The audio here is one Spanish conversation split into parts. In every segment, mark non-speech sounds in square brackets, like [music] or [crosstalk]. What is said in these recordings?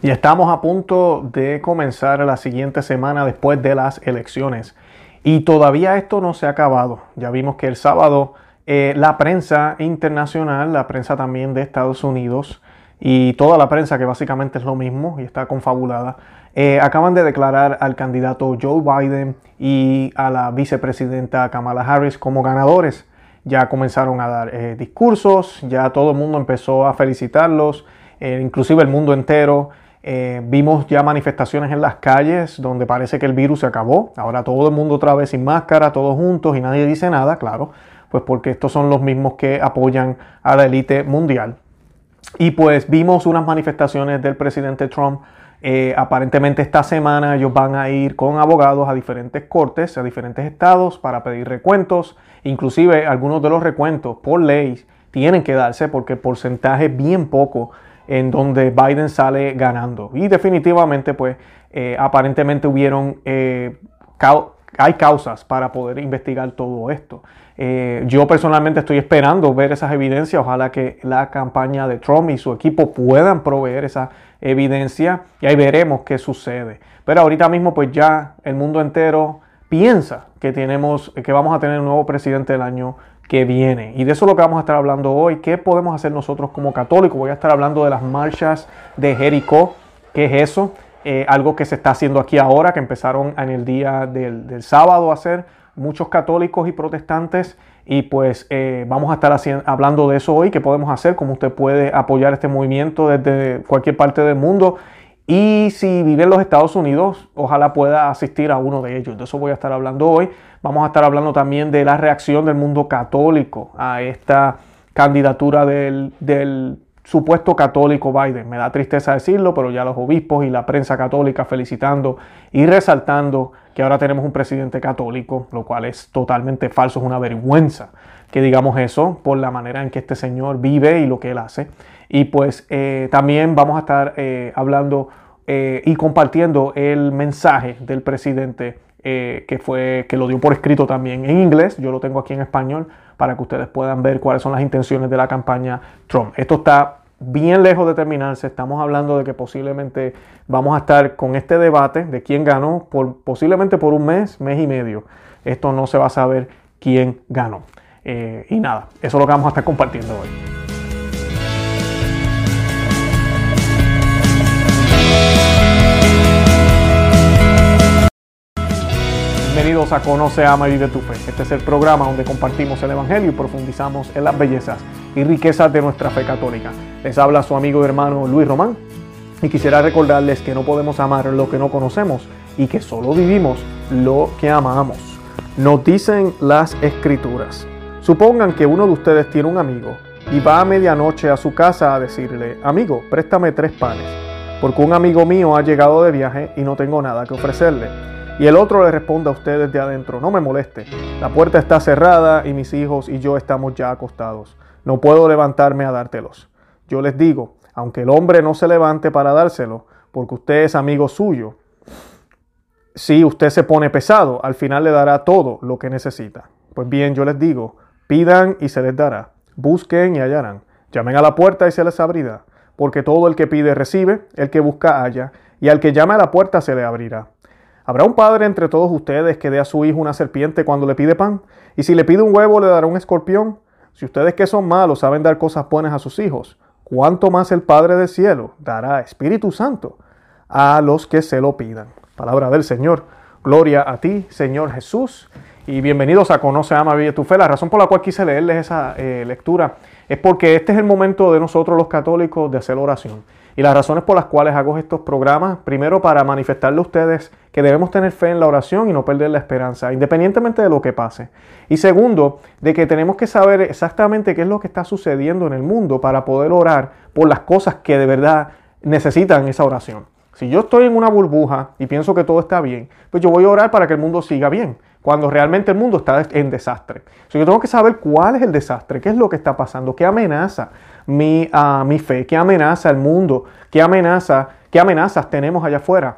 Y estamos a punto de comenzar la siguiente semana después de las elecciones. Y todavía esto no se ha acabado. Ya vimos que el sábado eh, la prensa internacional, la prensa también de Estados Unidos y toda la prensa que básicamente es lo mismo y está confabulada, eh, acaban de declarar al candidato Joe Biden y a la vicepresidenta Kamala Harris como ganadores. Ya comenzaron a dar eh, discursos, ya todo el mundo empezó a felicitarlos, inclusive el mundo entero. Eh, vimos ya manifestaciones en las calles donde parece que el virus se acabó. Ahora todo el mundo otra vez sin máscara, todos juntos y nadie dice nada, claro, pues porque estos son los mismos que apoyan a la élite mundial. Y pues vimos unas manifestaciones del presidente Trump. Eh, aparentemente esta semana ellos van a ir con abogados a diferentes cortes, a diferentes estados para pedir recuentos. Inclusive algunos de los recuentos por ley tienen que darse porque el porcentaje es bien poco en donde Biden sale ganando. Y definitivamente, pues, eh, aparentemente hubieron, eh, hay causas para poder investigar todo esto. Eh, yo personalmente estoy esperando ver esas evidencias. Ojalá que la campaña de Trump y su equipo puedan proveer esa evidencia y ahí veremos qué sucede. Pero ahorita mismo, pues ya el mundo entero piensa que tenemos, que vamos a tener un nuevo presidente del año que viene. Y de eso es lo que vamos a estar hablando hoy. ¿Qué podemos hacer nosotros como católicos? Voy a estar hablando de las marchas de Jericó. ¿Qué es eso? Eh, algo que se está haciendo aquí ahora, que empezaron en el día del, sábado a hacer muchos católicos y protestantes. Y pues eh, vamos a estar haciendo, hablando de eso hoy, qué podemos hacer, cómo usted puede apoyar este movimiento desde cualquier parte del mundo. Y si vive en los Estados Unidos, ojalá pueda asistir a uno de ellos. De eso voy a estar hablando hoy. Vamos a estar hablando también de la reacción del mundo católico a esta candidatura del, supuesto católico Biden. Me da tristeza decirlo, pero ya los obispos y la prensa católica felicitando y resaltando que ahora tenemos un presidente católico, lo cual es totalmente falso, es una vergüenza que digamos eso por la manera en que este señor vive y lo que él hace. Y pues eh, también vamos a estar eh, hablando eh, y compartiendo el mensaje del presidente que fue que lo dio por escrito también en inglés. Yo lo tengo aquí en español para que ustedes puedan ver cuáles son las intenciones de la campaña Trump. Esto está bien lejos de terminarse. Estamos hablando de que posiblemente vamos a estar con este debate de quién ganó por posiblemente por un mes, mes y medio. Esto no se va a saber quién ganó. y nada, eso es lo que vamos a estar compartiendo hoy. Bienvenidos a Conoce, Ama y Vive tu Fe. Este es el programa donde compartimos el Evangelio y profundizamos en las bellezas y riquezas de nuestra fe católica. Les habla su amigo y hermano Luis Román y quisiera recordarles que no podemos amar lo que no conocemos y que solo vivimos lo que amamos. Nos dicen las escrituras. Supongan que uno de ustedes tiene un amigo y va a medianoche a su casa a decirle, amigo, préstame tres panes, porque un amigo mío ha llegado de viaje y no tengo nada que ofrecerle. Y el otro le responde a usted desde adentro, no me moleste, la puerta está cerrada y mis hijos y yo estamos ya acostados. No puedo levantarme a dártelos. Yo les digo, aunque el hombre no se levante para dárselo, porque usted es amigo suyo, si usted se pone pesado, al final le dará todo lo que necesita. Pues bien, yo les digo, pidan y se les dará, busquen y hallarán, llamen a la puerta y se les abrirá, porque todo el que pide recibe, el que busca halla, y al que llame a la puerta se le abrirá. ¿Habrá un padre entre todos ustedes que dé a su hijo una serpiente cuando le pide pan? Y si le pide un huevo, le dará un escorpión. Si ustedes que son malos saben dar cosas buenas a sus hijos, ¿cuánto más el Padre del cielo dará Espíritu Santo a los que se lo pidan? Palabra del Señor. Gloria a ti, Señor Jesús. Y bienvenidos a Conoce, Ama, Vive tu Fe. La razón por la cual quise leerles esa eh, lectura es porque este es el momento de nosotros los católicos de hacer oración. Y las razones por las cuales hago estos programas, primero para manifestarle a ustedes que debemos tener fe en la oración y no perder la esperanza, independientemente de lo que pase. Y segundo, de que tenemos que saber exactamente qué es lo que está sucediendo en el mundo para poder orar por las cosas que de verdad necesitan esa oración. Si yo estoy en una burbuja y pienso que todo está bien, pues yo voy a orar para que el mundo siga bien, cuando realmente el mundo está en desastre. yo tengo que saber cuál es el desastre, qué es lo que está pasando, qué amenaza mi, uh, mi fe, qué amenaza el mundo, qué amenaza, qué amenazas tenemos allá afuera.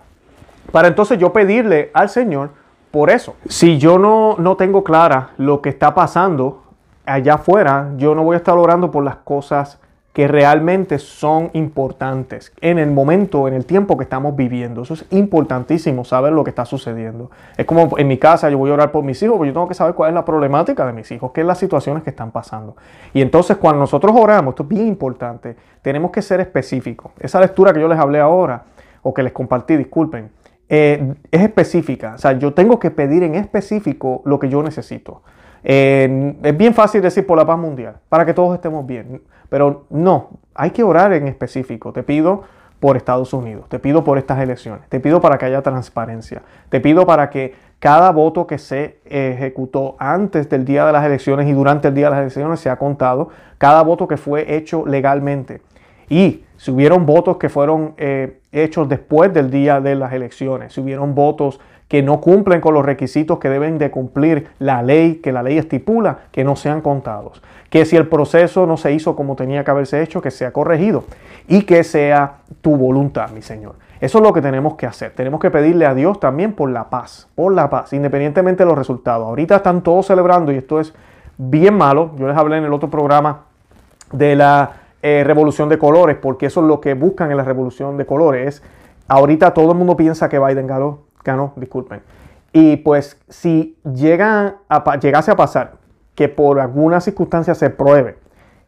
Para entonces yo pedirle al Señor por eso. Si yo no, no tengo clara lo que está pasando allá afuera, yo no voy a estar orando por las cosas que realmente son importantes en el momento, en el tiempo que estamos viviendo. Eso es importantísimo, saber lo que está sucediendo. Es como en mi casa, yo voy a orar por mis hijos, pero yo tengo que saber cuál es la problemática de mis hijos, qué es las situaciones que están pasando. Y entonces cuando nosotros oramos, esto es bien importante, tenemos que ser específicos. Esa lectura que yo les hablé ahora, o que les compartí, disculpen, eh, es específica. O sea, yo tengo que pedir en específico lo que yo necesito. Es bien fácil decir por la paz mundial, para que todos estemos bien. Pero no, hay que orar en específico. Te pido por Estados Unidos, te pido por estas elecciones, te pido para que haya transparencia, te pido para que cada voto que se ejecutó antes del día de las elecciones y durante el día de las elecciones sea contado, cada voto que fue hecho legalmente. Y si hubieron votos que fueron eh, hechos después del día de las elecciones, si hubieron votos que no cumplen con los requisitos que deben de cumplir la ley, que la ley estipula, que no sean contados. Que si el proceso no se hizo como tenía que haberse hecho, que sea corregido y que sea tu voluntad, mi Señor. Eso es lo que tenemos que hacer. Tenemos que pedirle a Dios también por la paz, por la paz, independientemente de los resultados. Ahorita están todos celebrando y esto es bien malo. Yo les hablé en el otro programa de la eh, revolución de colores, porque eso es lo que buscan en la revolución de colores. Ahorita todo el mundo piensa que Biden ganó, ganó, disculpen. Y pues si llega a, llegase a pasar que por alguna circunstancia se pruebe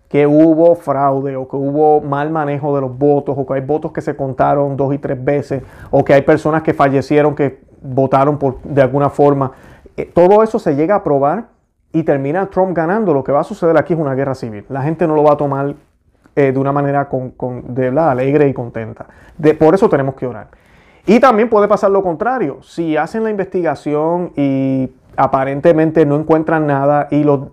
que hubo fraude o que hubo mal manejo de los votos o que hay votos que se contaron dos y tres veces o que hay personas que fallecieron que votaron por, de alguna forma, eh, todo eso se llega a probar y termina Trump ganando, lo que va a suceder aquí es una guerra civil. La gente no lo va a tomar eh, de una manera con, de, alegre y contenta. Por eso tenemos que orar. Y también puede pasar lo contrario. Si hacen la investigación y aparentemente no encuentran nada y los,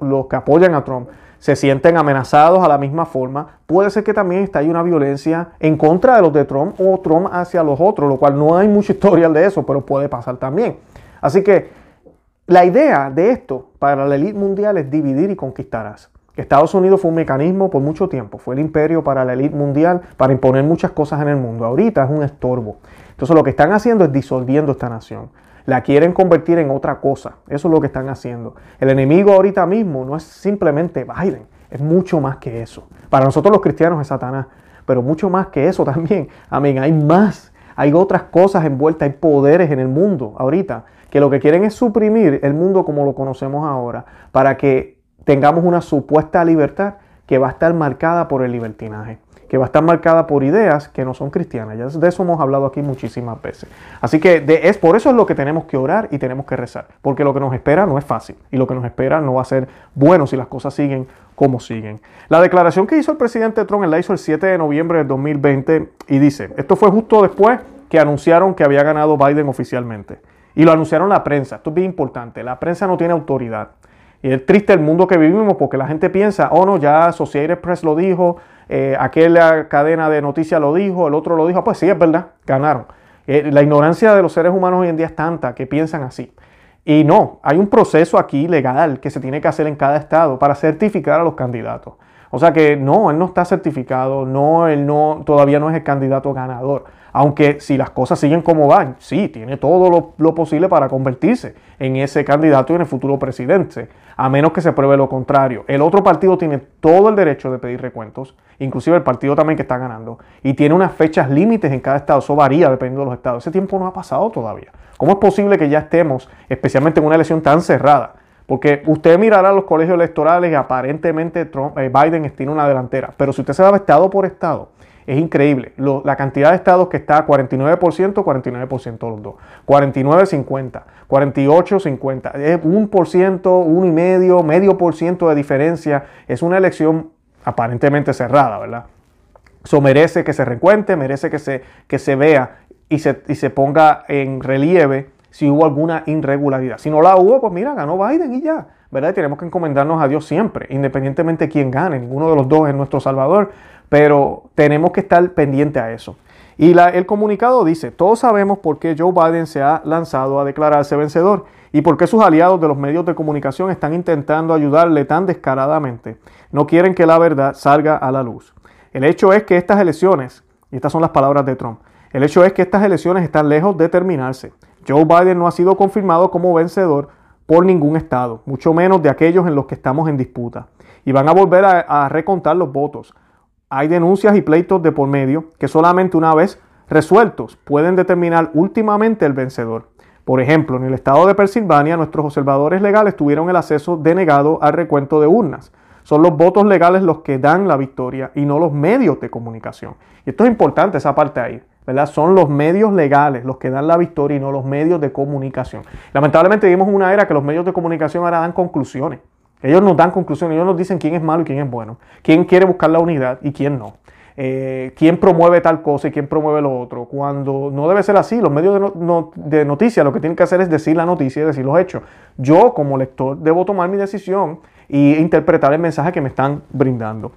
los que apoyan a Trump se sienten amenazados a la misma forma, puede ser que también ahí una violencia en contra de los de Trump o Trump hacia los otros, lo cual no hay mucho historial de eso, pero puede pasar también. Así que la idea de esto para la élite mundial es dividir y conquistarás. Estados Unidos fue un mecanismo por mucho tiempo, fue el imperio para la élite mundial, para imponer muchas cosas en el mundo. Ahorita es un estorbo. Entonces lo que están haciendo es disolviendo esta nación. La quieren convertir en otra cosa. Eso es lo que están haciendo. El enemigo ahorita mismo no es simplemente Biden, es mucho más que eso. Para nosotros los cristianos es Satanás, pero mucho más que eso también. Amén, hay más. Hay otras cosas envueltas, hay poderes en el mundo ahorita que lo que quieren es suprimir el mundo como lo conocemos ahora, para que tengamos una supuesta libertad que va a estar marcada por el libertinaje, que va a estar marcada por ideas que no son cristianas. Ya de eso hemos hablado aquí muchísimas veces. Así que es por eso es lo que tenemos que orar y tenemos que rezar, porque lo que nos espera no es fácil y lo que nos espera no va a ser bueno si las cosas siguen como siguen. La declaración que hizo el presidente Trump la hizo el 7 de noviembre del 2020 y dice, esto fue justo después que anunciaron que había ganado Biden oficialmente. Y lo anunciaron la prensa. Esto es bien importante. La prensa no tiene autoridad. Y es triste el mundo que vivimos porque la gente piensa, oh no, ya Associated Press lo dijo, eh, aquella cadena de noticias lo dijo, el otro lo dijo, pues sí, es verdad, ganaron. Eh, la ignorancia de los seres humanos hoy en día es tanta que piensan así. Y no, hay un proceso aquí legal que se tiene que hacer en cada estado para certificar a los candidatos. O sea que no, él no está certificado, no, él no, todavía no es el candidato ganador. Aunque si las cosas siguen como van, sí, tiene todo lo, posible para convertirse en ese candidato y en el futuro presidente, a menos que se pruebe lo contrario. El otro partido tiene todo el derecho de pedir recuentos, inclusive el partido también que está ganando, y tiene unas fechas límites en cada estado, eso varía dependiendo de los estados. Ese tiempo no ha pasado todavía. ¿Cómo es posible que ya estemos, especialmente en una elección tan cerrada? Porque usted mirará los colegios electorales y aparentemente eh, Biden tiene una delantera, pero si usted se va estado por estado, es increíble. la cantidad de estados que está 49%, 49% los dos. 49, 50, 48, 50. Es un por ciento, uno y medio, medio por ciento de diferencia. Es una elección aparentemente cerrada, ¿verdad? Eso merece que se recuente, merece que se, que se vea y se, y se ponga en relieve si hubo alguna irregularidad. Si no la hubo, pues mira, ganó Biden y ya. ¿verdad? tenemos que encomendarnos a Dios siempre, independientemente de quién gane. Ninguno de los dos es nuestro Salvador, pero tenemos que estar pendiente a eso. Y el comunicado dice, todos sabemos por qué Joe Biden se ha lanzado a declararse vencedor y por qué sus aliados de los medios de comunicación están intentando ayudarle tan descaradamente. No quieren que la verdad salga a la luz. El hecho es que estas elecciones, y estas son las palabras de Trump, el hecho es que estas elecciones están lejos de terminarse. Joe Biden no ha sido confirmado como vencedor por ningún estado, mucho menos de aquellos en los que estamos en disputa. Y van a volver a, recontar los votos hay denuncias y pleitos de por medio que solamente una vez resueltos pueden determinar últimamente el vencedor. Por ejemplo, en el estado de Pensilvania, nuestros observadores legales tuvieron el acceso denegado al recuento de urnas. Son los votos legales los que dan la victoria y no los medios de comunicación. Y esto es importante, esa parte ahí. Son los medios legales los que dan la victoria y no los medios de comunicación. Lamentablemente vivimos una era que los medios de comunicación ahora dan conclusiones. Ellos nos dan conclusiones, ellos nos dicen quién es malo y quién es bueno, quién quiere buscar la unidad y quién no. Eh, quién promueve tal cosa y quién promueve lo otro, cuando no debe ser así. Los medios de, noticias lo que tienen que hacer es decir la noticia y decir los hechos. Yo como lector debo tomar mi decisión e interpretar el mensaje que me están brindando.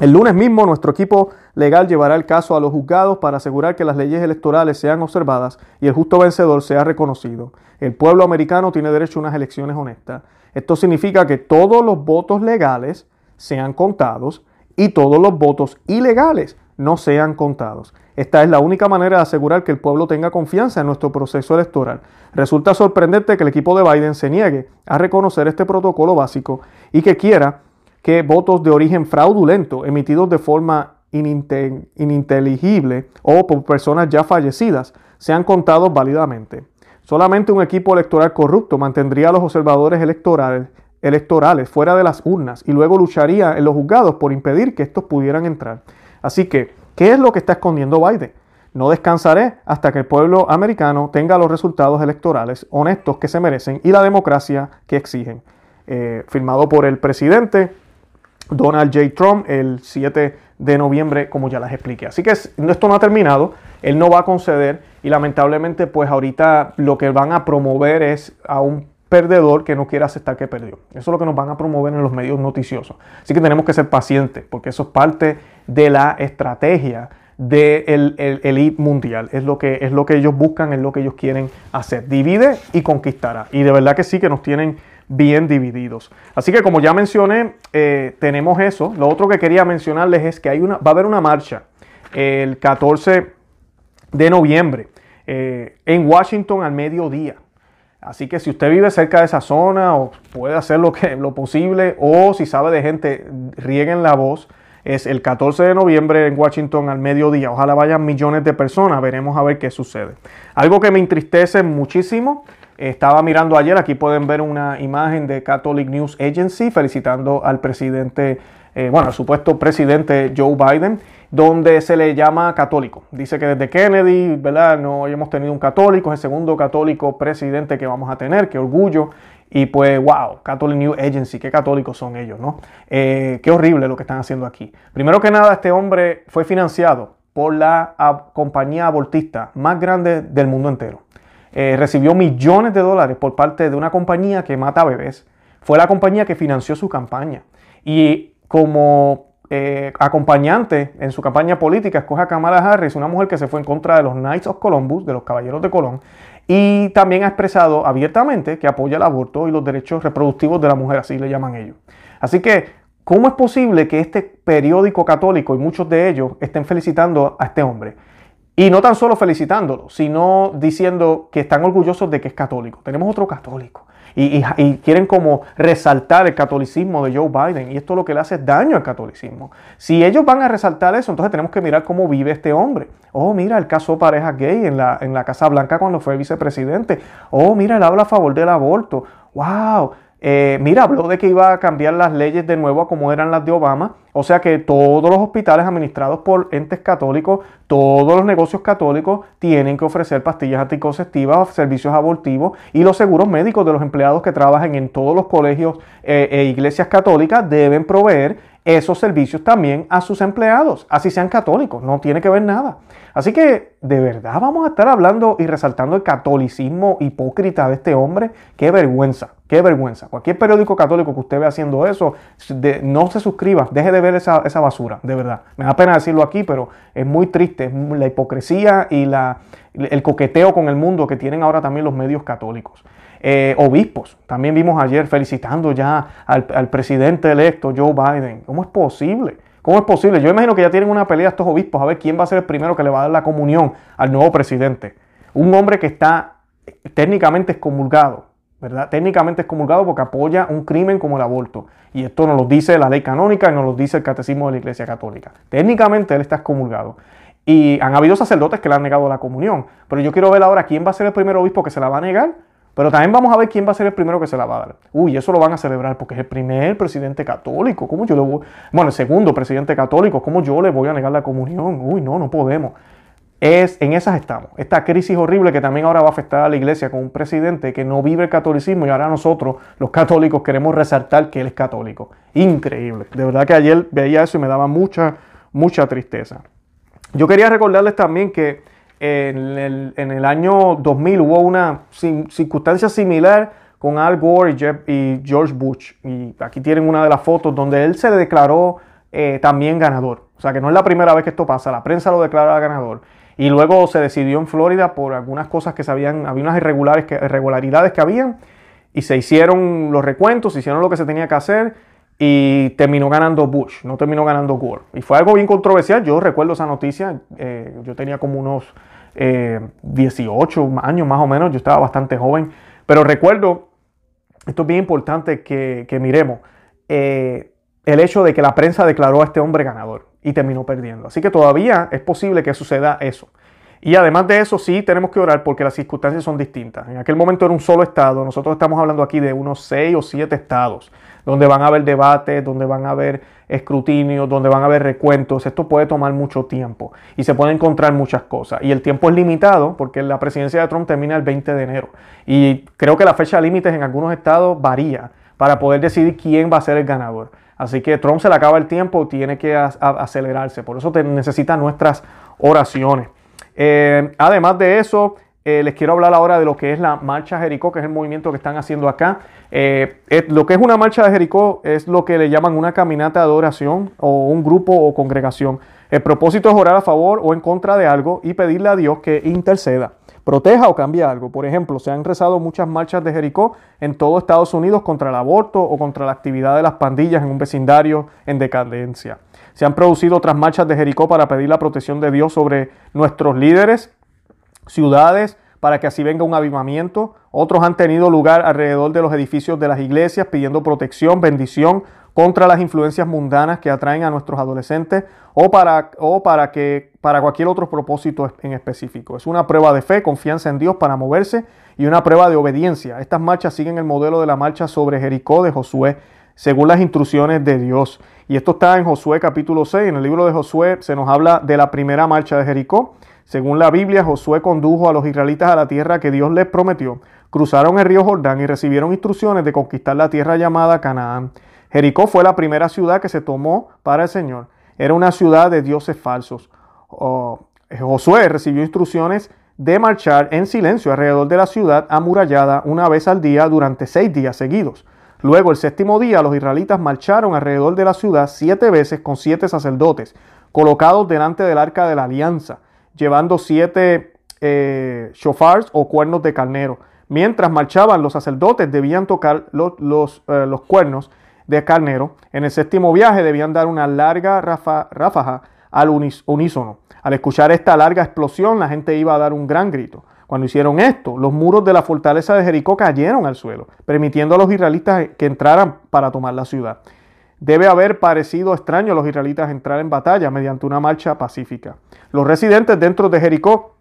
El lunes mismo nuestro equipo legal llevará el caso a los juzgados para asegurar que las leyes electorales sean observadas y el justo vencedor sea reconocido. El pueblo americano tiene derecho a unas elecciones honestas. Esto significa que todos los votos legales sean contados y todos los votos ilegales no sean contados. Esta es la única manera de asegurar que el pueblo tenga confianza en nuestro proceso electoral. Resulta sorprendente que el equipo de Biden se niegue a reconocer este protocolo básico y que quiera que votos de origen fraudulento emitidos de forma ininteligible o por personas ya fallecidas sean contados válidamente. Solamente un equipo electoral corrupto mantendría a los observadores electorales fuera de las urnas y luego lucharía en los juzgados por impedir que estos pudieran entrar. Así que, ¿qué es lo que está escondiendo Biden? No descansaré hasta que el pueblo americano tenga los resultados electorales honestos que se merecen y la democracia que exigen. Eh, firmado por el presidente Donald J. Trump el 7 de noviembre, como ya les expliqué. Así que esto no ha terminado, él no va a conceder y lamentablemente pues ahorita lo que van a promover es a un perdedor que no quiere aceptar que perdió. Eso es lo que nos van a promover en los medios noticiosos. Así que tenemos que ser pacientes, porque eso es parte de la estrategia del de elite mundial. Es lo, que, es lo que ellos buscan, es lo que ellos quieren hacer. Divide y conquistará. Y de verdad que sí que nos tienen bien divididos. Así que como ya mencioné, eh, tenemos eso. Lo otro que quería mencionarles es que hay una, va a haber una marcha el 14 de noviembre eh, en Washington al mediodía. Así que si usted vive cerca de esa zona o puede hacer lo, que, lo posible o si sabe de gente, rieguen la voz. Es el 14 de noviembre en Washington al mediodía. Ojalá vayan millones de personas. Veremos a ver qué sucede. Algo que me entristece muchísimo. Estaba mirando ayer, aquí pueden ver una imagen de Catholic News Agency felicitando al presidente, eh, bueno, al supuesto presidente Joe Biden donde se le llama católico. Dice que desde Kennedy, ¿verdad? No hemos tenido un católico, es el segundo católico presidente que vamos a tener, qué orgullo. Y pues, wow, Catholic New Agency, qué católicos son ellos, ¿no? Eh, qué horrible lo que están haciendo aquí. Primero que nada, este hombre fue financiado por la compañía abortista más grande del mundo entero. Eh, recibió millones de dólares por parte de una compañía que mata bebés. Fue la compañía que financió su campaña. Y como eh, acompañante en su campaña política escoge a Kamala Harris, una mujer que se fue en contra de los Knights of Columbus, de los Caballeros de Colón, y también ha expresado abiertamente que apoya el aborto y los derechos reproductivos de la mujer, así le llaman ellos. Así que, ¿cómo es posible que este periódico católico y muchos de ellos estén felicitando a este hombre? Y no tan solo felicitándolo, sino diciendo que están orgullosos de que es católico. Tenemos otro católico y, quieren como resaltar el catolicismo de Joe Biden y esto lo que le hace daño al catolicismo. Si ellos van a resaltar eso, entonces tenemos que mirar cómo vive este hombre. Oh, mira, él casó pareja gay en la, en la Casa Blanca cuando fue vicepresidente. Oh, mira, él habla a favor del aborto. ¡Wow! Eh, mira, habló de que iba a cambiar las leyes de nuevo a como eran las de Obama. O sea que todos los hospitales administrados por entes católicos, todos los negocios católicos tienen que ofrecer pastillas anticonceptivas, servicios abortivos y los seguros médicos de los empleados que trabajan en todos los colegios eh, e iglesias católicas deben proveer esos servicios también a sus empleados, así sean católicos, no tiene que ver nada. Así que, ¿de verdad vamos a estar hablando y resaltando el catolicismo hipócrita de este hombre? Qué vergüenza, qué vergüenza. Cualquier periódico católico que usted vea haciendo eso, no se suscriba, deje de ver esa, basura, de verdad. Me da pena decirlo aquí, pero es muy triste la hipocresía y el coqueteo con el mundo que tienen ahora también los medios católicos. Eh, obispos, también vimos ayer felicitando ya al, al presidente electo Joe Biden. ¿Cómo es posible? ¿Cómo es posible? Yo imagino que ya tienen una pelea estos obispos a ver quién va a ser el primero que le va a dar la comunión al nuevo presidente. Un hombre que está técnicamente excomulgado, ¿verdad? Técnicamente excomulgado porque apoya un crimen como el aborto. Y esto nos lo dice la ley canónica y nos lo dice el catecismo de la Iglesia Católica. Técnicamente él está excomulgado. Y han habido sacerdotes que le han negado la comunión. Pero yo quiero ver ahora quién va a ser el primer obispo que se la va a negar. Pero también vamos a ver quién va a ser el primero que se la va a dar. Uy, eso lo van a celebrar porque es el primer presidente católico. ¿Cómo yo le voy? Bueno, el segundo presidente católico. ¿Cómo yo le voy a negar la comunión? Uy, no, no podemos. Es, en esas estamos. Esta crisis horrible que también ahora va a afectar a la iglesia con un presidente que no vive el catolicismo y ahora nosotros, los católicos, queremos resaltar que él es católico. Increíble. De verdad que ayer veía eso y me daba mucha, mucha tristeza. Yo quería recordarles también que en el, año 2000 hubo una circunstancia similar con Al Gore y, George Bush. Y aquí tienen una de las fotos donde él se declaró eh, también ganador. O sea que no es la primera vez que esto pasa, la prensa lo declara ganador. Y luego se decidió en Florida por algunas cosas que se habían, había unas irregularidades que habían y se hicieron los recuentos, se hicieron lo que se tenía que hacer y terminó ganando Bush, no terminó ganando Gore. Y fue algo bien controversial, yo recuerdo esa noticia, eh, yo tenía como unos 18 eh, años más o menos, yo estaba bastante joven, pero recuerdo, esto es bien importante que, miremos, eh, el hecho de que la prensa declaró a este hombre ganador y terminó perdiendo. Así que todavía es posible que suceda eso. Y además de eso, sí tenemos que orar porque las circunstancias son distintas. En aquel momento era un solo estado, nosotros estamos hablando aquí de unos seis o siete estados, donde van a haber debates, donde van a haber escrutinios, donde van a haber recuentos. Esto puede tomar mucho tiempo y se pueden encontrar muchas cosas. Y el tiempo es limitado porque la presidencia de Trump termina el 20 de enero. Y creo que la fecha de límites en algunos estados varía para poder decidir quién va a ser el ganador. Así que Trump se le acaba el tiempo, tiene que acelerarse. Por eso necesita nuestras oraciones. Eh, además de eso, eh, les quiero hablar ahora de lo que es la marcha Jericó, que es el movimiento que están haciendo acá. Eh, lo que es una marcha de Jericó es lo que le llaman una caminata de oración o un grupo o congregación. El propósito es orar a favor o en contra de algo y pedirle a Dios que interceda, proteja o cambie algo. Por ejemplo, se han rezado muchas marchas de Jericó en todo Estados Unidos contra el aborto o contra la actividad de las pandillas en un vecindario en decadencia. Se han producido otras marchas de Jericó para pedir la protección de Dios sobre nuestros líderes, ciudades, para que así venga un avivamiento. Otros han tenido lugar alrededor de los edificios de las iglesias pidiendo protección, bendición contra las influencias mundanas que atraen a nuestros adolescentes o para, o para, que, para cualquier otro propósito en específico. Es una prueba de fe, confianza en Dios para moverse y una prueba de obediencia. Estas marchas siguen el modelo de la marcha sobre Jericó de Josué, según las instrucciones de Dios. Y esto está en Josué capítulo 6. En el libro de Josué se nos habla de la primera marcha de Jericó. Según la Biblia, Josué condujo a los israelitas a la tierra que Dios les prometió. Cruzaron el río Jordán y recibieron instrucciones de conquistar la tierra llamada Canaán. Jericó fue la primera ciudad que se tomó para el Señor. Era una ciudad de dioses falsos. Oh, Josué recibió instrucciones de marchar en silencio alrededor de la ciudad amurallada una vez al día durante seis días seguidos. Luego, el séptimo día, los israelitas marcharon alrededor de la ciudad siete veces con siete sacerdotes, colocados delante del arca de la alianza, llevando siete eh, shofars o cuernos de carnero. Mientras marchaban, los sacerdotes debían tocar los, los, eh, cuernos de carnero. En el séptimo viaje debían dar una larga ráfaga al unísono. Al escuchar esta larga explosión, la gente iba a dar un gran grito. Cuando hicieron esto, los muros de la fortaleza de Jericó cayeron al suelo, permitiendo a los israelitas que entraran para tomar la ciudad. Debe haber parecido extraño a los israelitas entrar en batalla mediante una marcha pacífica. Los residentes dentro de Jericó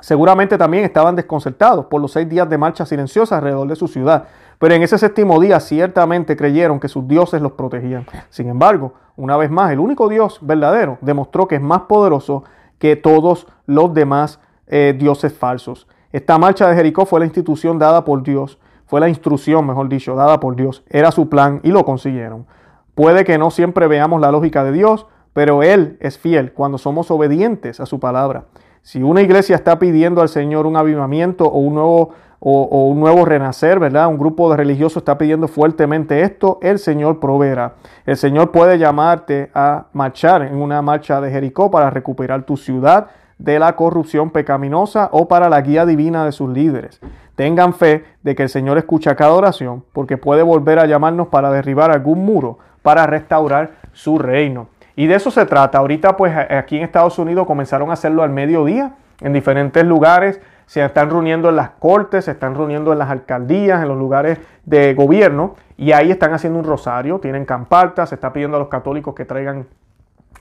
seguramente también estaban desconcertados por los seis días de marcha silenciosa alrededor de su ciudad, pero en ese séptimo día ciertamente creyeron que sus dioses los protegían. Sin embargo, una vez más, el único Dios verdadero demostró que es más poderoso que todos los demás eh, dioses falsos. Esta marcha de Jericó fue la institución dada por Dios, fue la instrucción, mejor dicho, dada por Dios. Era su plan y lo consiguieron. Puede que no siempre veamos la lógica de Dios, pero Él es fiel cuando somos obedientes a su palabra. Si una iglesia está pidiendo al Señor un avivamiento o un nuevo, o, un nuevo renacer, ¿verdad? Un grupo de religiosos está pidiendo fuertemente esto, el Señor proveerá. El Señor puede llamarte a marchar en una marcha de Jericó para recuperar tu ciudad, de la corrupción pecaminosa o para la guía divina de sus líderes. Tengan fe de que el Señor escucha cada oración porque puede volver a llamarnos para derribar algún muro, para restaurar su reino. Y de eso se trata. Ahorita pues aquí en Estados Unidos comenzaron a hacerlo al mediodía en diferentes lugares se están reuniendo en las cortes, se están reuniendo en las alcaldías, en los lugares de gobierno, y ahí están haciendo un rosario, tienen campartas, se está pidiendo a los católicos que traigan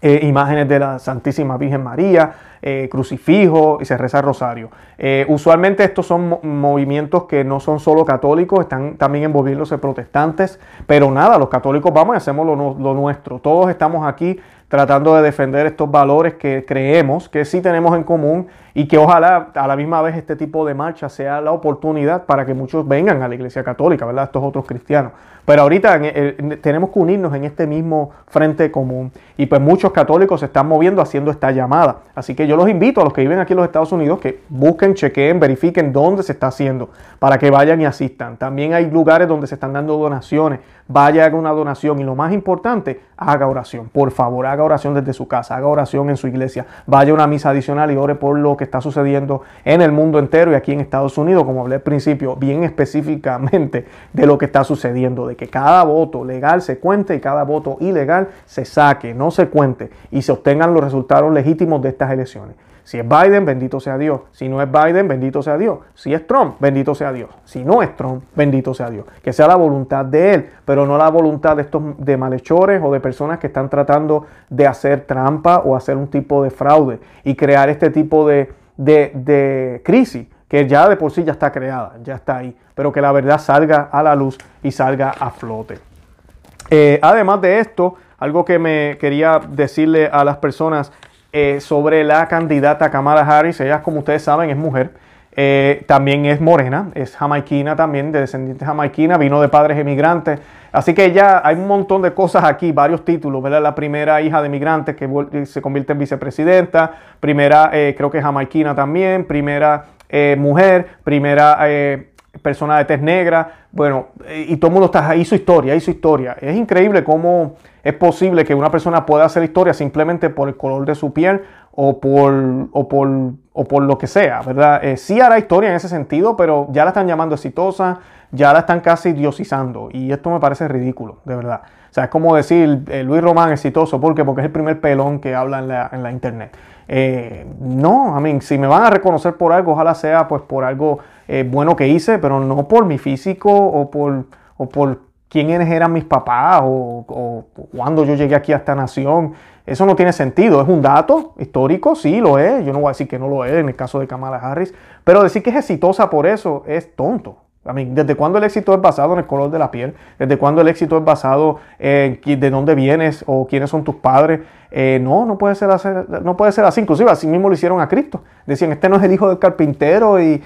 eh, imágenes de la Santísima Virgen María, eh, crucifijo y se reza rosario. Eh, usualmente estos son movimientos que no son solo católicos, están también envolviéndose protestantes, pero nada, los católicos vamos y hacemos lo nuestro. Todos estamos aquí tratando de defender estos valores que creemos que sí tenemos en común y que ojalá a la misma vez este tipo de marcha sea la oportunidad para que muchos vengan a la Iglesia Católica, ¿verdad? Estos otros cristianos. Pero ahorita tenemos que unirnos en este mismo frente común y pues muchos católicos se están moviendo haciendo esta llamada. Así que yo los invito a los que viven aquí en los Estados Unidos que busquen, chequeen, verifiquen dónde se está haciendo para que vayan y asistan. También hay lugares donde se están dando donaciones. Vaya, haga una donación y lo más importante, haga oración. Por favor, haga oración desde su casa, haga oración en su iglesia. Vaya a una misa adicional y ore por lo que está sucediendo en el mundo entero y aquí en Estados Unidos, como hablé al principio, bien específicamente de lo que está sucediendo, de que cada voto legal se cuente y cada voto ilegal se saque, no se cuente y se obtengan los resultados legítimos de estas elecciones. Si es Biden, bendito sea Dios. Si no es Biden, bendito sea Dios. Si es Trump, bendito sea Dios. Si no es Trump, bendito sea Dios. Que sea la voluntad de él, pero no la voluntad de estos de malhechores o de personas que están tratando de hacer trampa o hacer un tipo de fraude y crear este tipo de, de, crisis que ya de por sí ya está creada, ya está ahí, pero que la verdad salga a la luz y salga a flote. Eh, además de esto, algo que me quería decirle a las personas eh, sobre la candidata Kamala Harris, ella como ustedes saben es mujer, eh, también es morena, es jamaiquina también, de descendiente jamaiquina, vino de padres emigrantes. Así que ya hay un montón de cosas aquí, varios títulos, ¿verdad? La primera hija de emigrantes que se convierte en vicepresidenta, primera, eh, creo que jamaiquina también, primera mujer, primera persona de tez negra, bueno, y todo el mundo está, hizo historia, hizo historia. Es increíble cómo es posible que una persona pueda hacer historia simplemente por el color de su piel o por, o por, o por lo que sea, ¿verdad? Eh, sí hará historia en ese sentido, pero ya la están llamando exitosa, ya la están casi diosizando y esto me parece ridículo, de verdad. O sea, es como decir eh, Luis Román exitoso, ¿por? Porque es el primer pelón que habla en la, en la internet. Eh, no, a mí, si me van a reconocer por algo, ojalá sea pues por algo bueno que hice, pero no por mi físico o por, o por quiénes eran mis papás o, o, yo llegué aquí a esta nación. Eso no tiene sentido. Es un dato histórico, sí lo es. Yo no voy a decir que no lo es en el caso de Kamala Harris, pero decir que es exitosa por eso es tonto. A mí, ¿desde cuándo el éxito es basado en el color de la piel? ¿Desde cuándo el éxito es basado en de dónde vienes o quiénes son tus padres? Eh, no, no puede, ser así, no puede ser así. Inclusive así mismo lo hicieron a Cristo. Decían, este no es el hijo del carpintero y,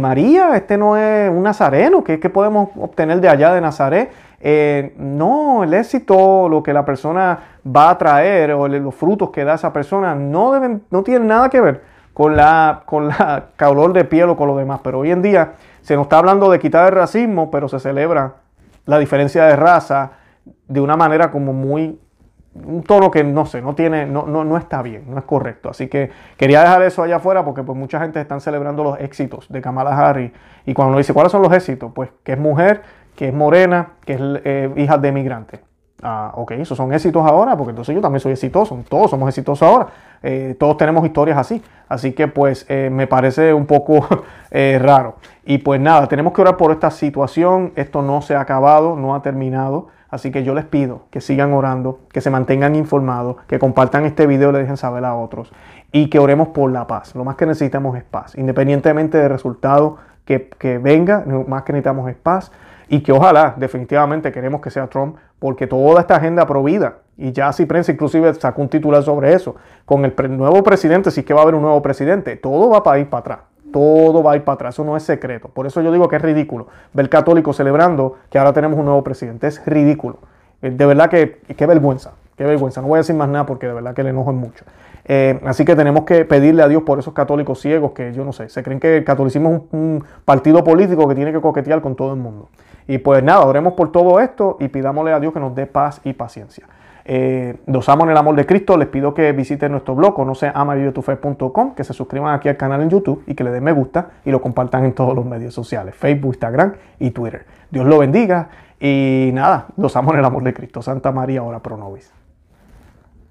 María, este no es un nazareno. ¿Qué, podemos obtener de allá de Nazaret? Eh, no, el éxito, lo que la persona va a traer o los frutos que da esa persona no, deben, no tienen nada que ver con la, con la [laughs] color de piel o con lo demás. Pero hoy en día se nos está hablando de quitar el racismo, pero se celebra la diferencia de raza de una manera como muy un tono que no sé, no tiene, no, no, no, está bien, no es correcto. Así que quería dejar eso allá afuera porque pues mucha gente está celebrando los éxitos de Kamala Harris. Y cuando uno dice, ¿cuáles son los éxitos? Pues que es mujer, que es morena, que es eh, hija de migrantes. Ah, ok, esos son éxitos ahora, porque entonces yo también soy exitoso, todos somos exitosos ahora, eh, todos tenemos historias así, así que pues eh, me parece un poco [laughs] eh, raro. Y pues nada, tenemos que orar por esta situación, esto no se ha acabado, no ha terminado, así que yo les pido que sigan orando, que se mantengan informados, que compartan este video y le dejen saber a otros y que oremos por la paz. Lo más que necesitamos es paz, independientemente del resultado que, que venga, lo más que necesitamos es paz y que ojalá definitivamente queremos que sea Trump porque toda esta agenda provida, y ya así prensa inclusive sacó un titular sobre eso, con el nuevo presidente, si es que va a haber un nuevo presidente, todo va para ir para atrás. Todo va a ir para atrás, eso no es secreto. Por eso yo digo que es ridículo ver católicos celebrando que ahora tenemos un nuevo presidente. Es ridículo. Eh, de verdad que qué vergüenza, qué vergüenza. No voy a decir más nada porque de verdad que le enojo mucho. Eh, así que tenemos que pedirle a Dios por esos católicos ciegos que yo no sé, se creen que el catolicismo es un partido político que tiene que coquetear con todo el mundo. Y pues nada, oremos por todo esto y pidámosle a Dios que nos dé paz y paciencia. Eh, amo en el amor de Cristo. Les pido que visiten nuestro blog, no sé, amavivetufe.com, que se suscriban aquí al canal en YouTube y que le den me gusta y lo compartan en todos los medios sociales, Facebook, Instagram y Twitter. Dios lo bendiga y nada, los amo en el amor de Cristo. Santa María, ora pro nobis.